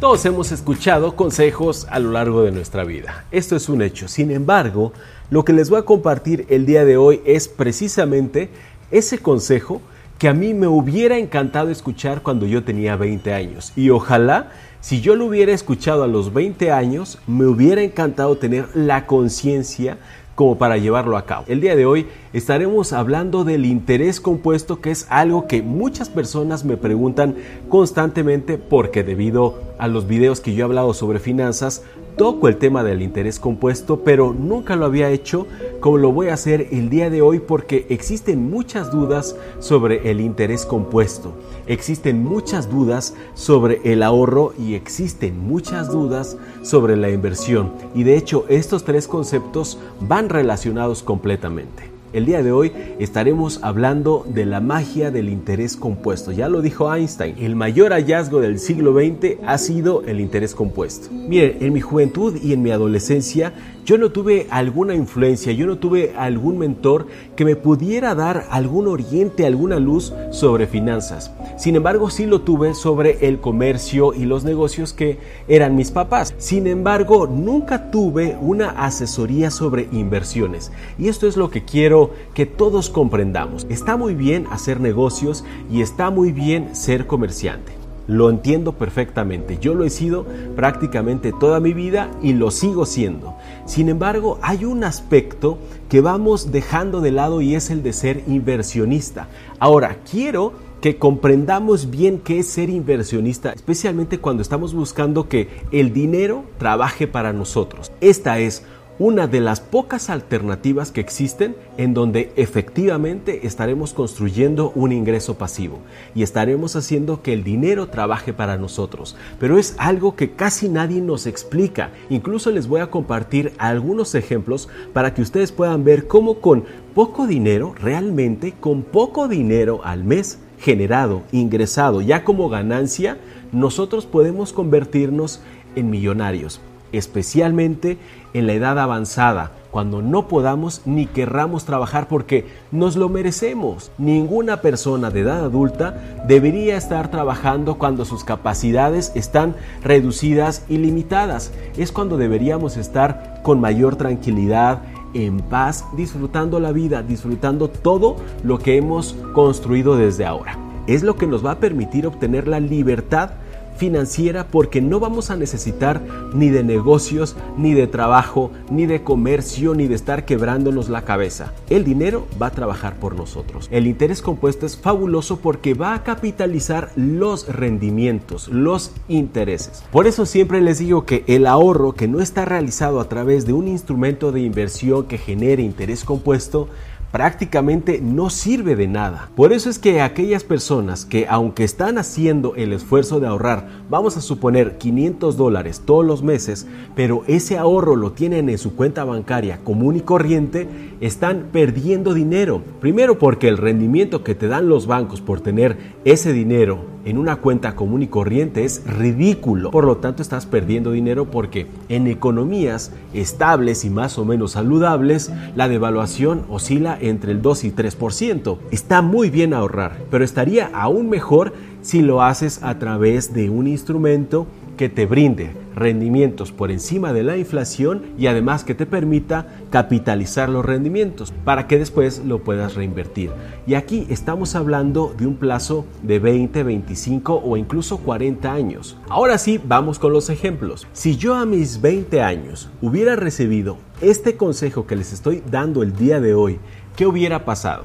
Todos hemos escuchado consejos a lo largo de nuestra vida. Esto es un hecho. Sin embargo, lo que les voy a compartir el día de hoy es precisamente ese consejo que a mí me hubiera encantado escuchar cuando yo tenía 20 años. Y ojalá, si yo lo hubiera escuchado a los 20 años, me hubiera encantado tener la conciencia como para llevarlo a cabo. El día de hoy estaremos hablando del interés compuesto, que es algo que muchas personas me preguntan constantemente porque debido a los videos que yo he hablado sobre finanzas, toco el tema del interés compuesto, pero nunca lo había hecho como lo voy a hacer el día de hoy porque existen muchas dudas sobre el interés compuesto, existen muchas dudas sobre el ahorro y existen muchas dudas sobre la inversión. Y de hecho estos tres conceptos van relacionados completamente. El día de hoy estaremos hablando de la magia del interés compuesto. Ya lo dijo Einstein, el mayor hallazgo del siglo XX ha sido el interés compuesto. Miren, en mi juventud y en mi adolescencia yo no tuve alguna influencia, yo no tuve algún mentor que me pudiera dar algún oriente, alguna luz sobre finanzas. Sin embargo, sí lo tuve sobre el comercio y los negocios que eran mis papás. Sin embargo, nunca tuve una asesoría sobre inversiones. Y esto es lo que quiero que todos comprendamos. Está muy bien hacer negocios y está muy bien ser comerciante. Lo entiendo perfectamente. Yo lo he sido prácticamente toda mi vida y lo sigo siendo. Sin embargo, hay un aspecto que vamos dejando de lado y es el de ser inversionista. Ahora, quiero que comprendamos bien qué es ser inversionista, especialmente cuando estamos buscando que el dinero trabaje para nosotros. Esta es una de las pocas alternativas que existen en donde efectivamente estaremos construyendo un ingreso pasivo y estaremos haciendo que el dinero trabaje para nosotros. Pero es algo que casi nadie nos explica. Incluso les voy a compartir algunos ejemplos para que ustedes puedan ver cómo con poco dinero, realmente con poco dinero al mes generado, ingresado ya como ganancia, nosotros podemos convertirnos en millonarios especialmente en la edad avanzada, cuando no podamos ni querramos trabajar porque nos lo merecemos. Ninguna persona de edad adulta debería estar trabajando cuando sus capacidades están reducidas y limitadas. Es cuando deberíamos estar con mayor tranquilidad, en paz, disfrutando la vida, disfrutando todo lo que hemos construido desde ahora. Es lo que nos va a permitir obtener la libertad financiera porque no vamos a necesitar ni de negocios, ni de trabajo, ni de comercio, ni de estar quebrándonos la cabeza. El dinero va a trabajar por nosotros. El interés compuesto es fabuloso porque va a capitalizar los rendimientos, los intereses. Por eso siempre les digo que el ahorro que no está realizado a través de un instrumento de inversión que genere interés compuesto prácticamente no sirve de nada. Por eso es que aquellas personas que aunque están haciendo el esfuerzo de ahorrar, vamos a suponer 500 dólares todos los meses, pero ese ahorro lo tienen en su cuenta bancaria común y corriente, están perdiendo dinero. Primero porque el rendimiento que te dan los bancos por tener ese dinero en una cuenta común y corriente es ridículo. Por lo tanto, estás perdiendo dinero porque en economías estables y más o menos saludables, la devaluación oscila entre el 2 y 3%. Está muy bien ahorrar, pero estaría aún mejor si lo haces a través de un instrumento que te brinde rendimientos por encima de la inflación y además que te permita capitalizar los rendimientos para que después lo puedas reinvertir. Y aquí estamos hablando de un plazo de 20, 25 o incluso 40 años. Ahora sí, vamos con los ejemplos. Si yo a mis 20 años hubiera recibido este consejo que les estoy dando el día de hoy, ¿qué hubiera pasado?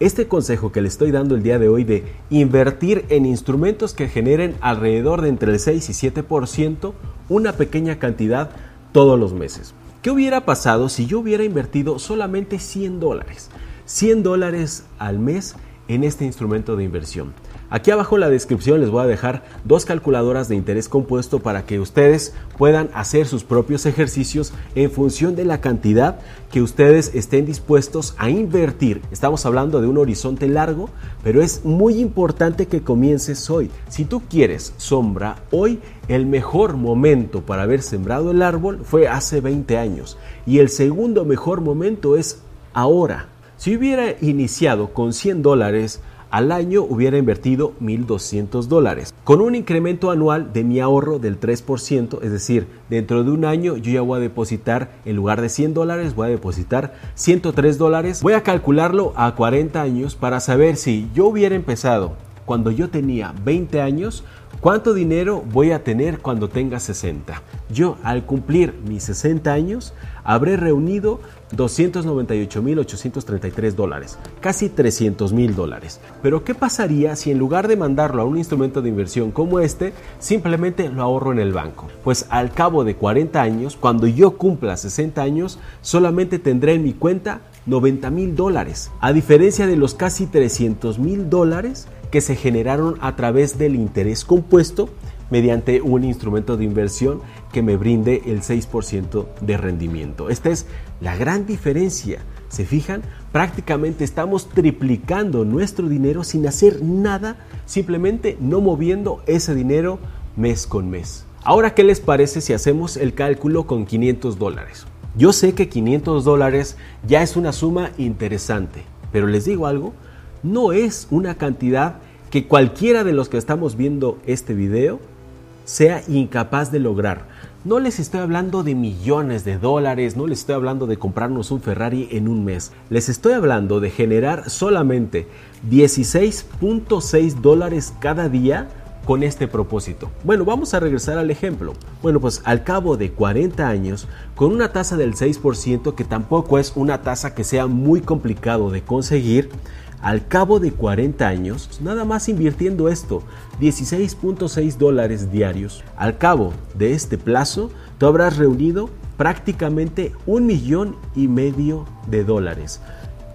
Este consejo que le estoy dando el día de hoy de invertir en instrumentos que generen alrededor de entre el 6 y 7% una pequeña cantidad todos los meses. ¿Qué hubiera pasado si yo hubiera invertido solamente 100 dólares? 100 dólares al mes en este instrumento de inversión. Aquí abajo en la descripción les voy a dejar dos calculadoras de interés compuesto para que ustedes puedan hacer sus propios ejercicios en función de la cantidad que ustedes estén dispuestos a invertir. Estamos hablando de un horizonte largo, pero es muy importante que comiences hoy. Si tú quieres sombra, hoy el mejor momento para haber sembrado el árbol fue hace 20 años y el segundo mejor momento es ahora. Si hubiera iniciado con 100 dólares, al año hubiera invertido 1.200 dólares. Con un incremento anual de mi ahorro del 3%, es decir, dentro de un año yo ya voy a depositar, en lugar de 100 dólares, voy a depositar 103 dólares. Voy a calcularlo a 40 años para saber si yo hubiera empezado cuando yo tenía 20 años, ¿cuánto dinero voy a tener cuando tenga 60? Yo al cumplir mis 60 años habré reunido 298.833 dólares, casi 300 mil dólares. Pero ¿qué pasaría si en lugar de mandarlo a un instrumento de inversión como este, simplemente lo ahorro en el banco? Pues al cabo de 40 años, cuando yo cumpla 60 años, solamente tendré en mi cuenta 90 mil dólares, a diferencia de los casi 300 mil dólares que se generaron a través del interés compuesto mediante un instrumento de inversión que me brinde el 6% de rendimiento. Esta es la gran diferencia. ¿Se fijan? Prácticamente estamos triplicando nuestro dinero sin hacer nada, simplemente no moviendo ese dinero mes con mes. Ahora, ¿qué les parece si hacemos el cálculo con 500 dólares? Yo sé que 500 dólares ya es una suma interesante, pero les digo algo, no es una cantidad que cualquiera de los que estamos viendo este video sea incapaz de lograr. No les estoy hablando de millones de dólares, no les estoy hablando de comprarnos un Ferrari en un mes. Les estoy hablando de generar solamente 16.6 dólares cada día con este propósito? Bueno, vamos a regresar al ejemplo. Bueno, pues al cabo de 40 años, con una tasa del 6%, que tampoco es una tasa que sea muy complicado de conseguir, al cabo de 40 años, nada más invirtiendo esto, 16.6 dólares diarios, al cabo de este plazo, tú habrás reunido prácticamente un millón y medio de dólares.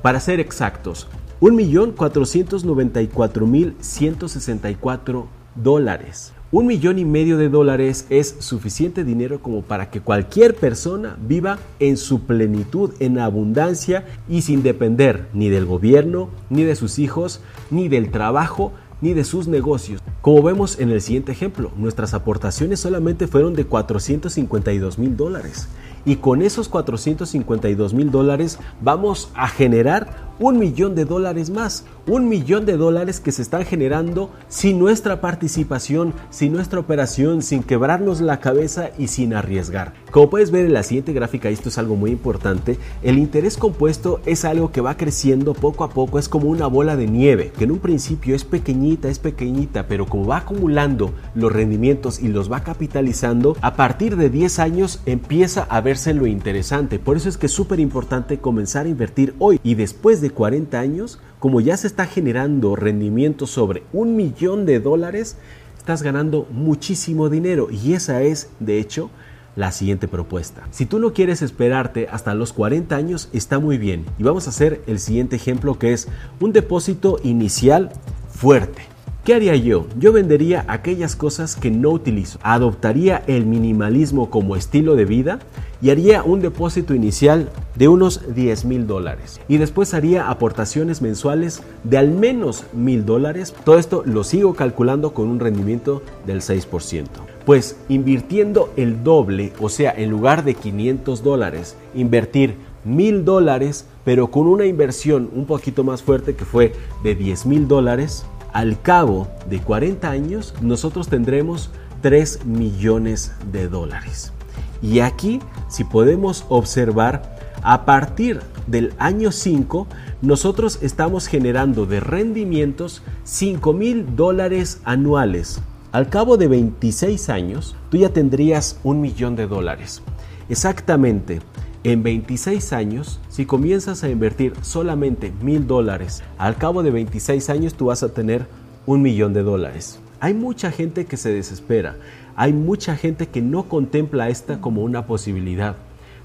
Para ser exactos, 1.494.164 dólares. Un millón y medio de dólares es suficiente dinero como para que cualquier persona viva en su plenitud, en abundancia y sin depender ni del gobierno, ni de sus hijos, ni del trabajo, ni de sus negocios. Como vemos en el siguiente ejemplo, nuestras aportaciones solamente fueron de 452 mil dólares. Y con esos 452 mil dólares vamos a generar un millón de dólares más, un millón de dólares que se están generando sin nuestra participación, sin nuestra operación, sin quebrarnos la cabeza y sin arriesgar. Como puedes ver en la siguiente gráfica, esto es algo muy importante, el interés compuesto es algo que va creciendo poco a poco, es como una bola de nieve, que en un principio es pequeñita, es pequeñita, pero como va acumulando los rendimientos y los va capitalizando, a partir de 10 años empieza a verse lo interesante. Por eso es que es súper importante comenzar a invertir hoy y después de de 40 años, como ya se está generando rendimiento sobre un millón de dólares, estás ganando muchísimo dinero y esa es, de hecho, la siguiente propuesta. Si tú no quieres esperarte hasta los 40 años, está muy bien. Y vamos a hacer el siguiente ejemplo que es un depósito inicial fuerte. ¿Qué haría yo? Yo vendería aquellas cosas que no utilizo. Adoptaría el minimalismo como estilo de vida y haría un depósito inicial de unos 10 mil dólares. Y después haría aportaciones mensuales de al menos mil dólares. Todo esto lo sigo calculando con un rendimiento del 6%. Pues invirtiendo el doble, o sea, en lugar de 500 dólares, invertir mil dólares, pero con una inversión un poquito más fuerte que fue de 10 mil dólares, al cabo de 40 años nosotros tendremos 3 millones de dólares. Y aquí, si podemos observar, a partir del año 5, nosotros estamos generando de rendimientos 5 mil dólares anuales. Al cabo de 26 años, tú ya tendrías un millón de dólares. Exactamente, en 26 años, si comienzas a invertir solamente mil dólares, al cabo de 26 años tú vas a tener un millón de dólares. Hay mucha gente que se desespera, hay mucha gente que no contempla esta como una posibilidad,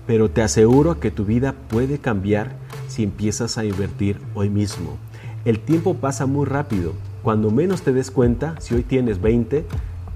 pero te aseguro que tu vida puede cambiar si empiezas a invertir hoy mismo. El tiempo pasa muy rápido. Cuando menos te des cuenta, si hoy tienes 20,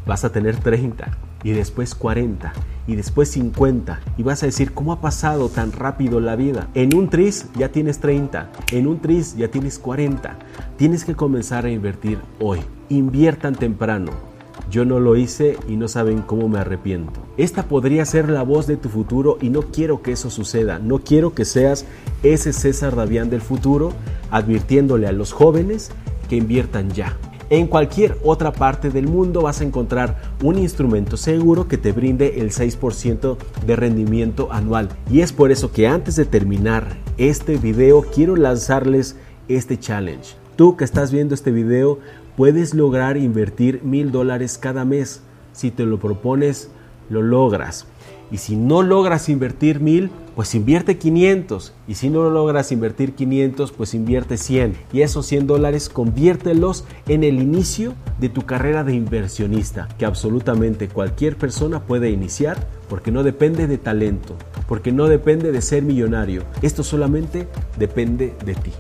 vas a tener 30 y después 40 y después 50 y vas a decir, ¿cómo ha pasado tan rápido la vida? En un tris ya tienes 30, en un tris ya tienes 40. Tienes que comenzar a invertir hoy. Inviertan temprano yo no lo hice y no saben cómo me arrepiento. Esta podría ser la voz de tu futuro y no quiero que eso suceda. No quiero que seas ese César Davián del futuro advirtiéndole a los jóvenes que inviertan ya. En cualquier otra parte del mundo vas a encontrar un instrumento seguro que te brinde el 6% de rendimiento anual. Y es por eso que antes de terminar este video quiero lanzarles este challenge. Tú que estás viendo este video puedes lograr invertir mil dólares cada mes. Si te lo propones, lo logras. Y si no logras invertir mil, pues invierte 500. Y si no logras invertir 500, pues invierte 100. Y esos 100 dólares conviértelos en el inicio de tu carrera de inversionista, que absolutamente cualquier persona puede iniciar porque no depende de talento, porque no depende de ser millonario. Esto solamente depende de ti.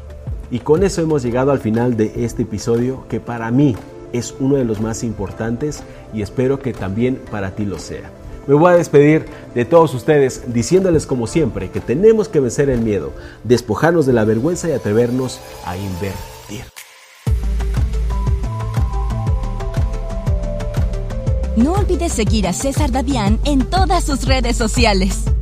Y con eso hemos llegado al final de este episodio que para mí es uno de los más importantes y espero que también para ti lo sea. Me voy a despedir de todos ustedes diciéndoles como siempre que tenemos que vencer el miedo, despojarnos de la vergüenza y atrevernos a invertir. No olvides seguir a César Davián en todas sus redes sociales.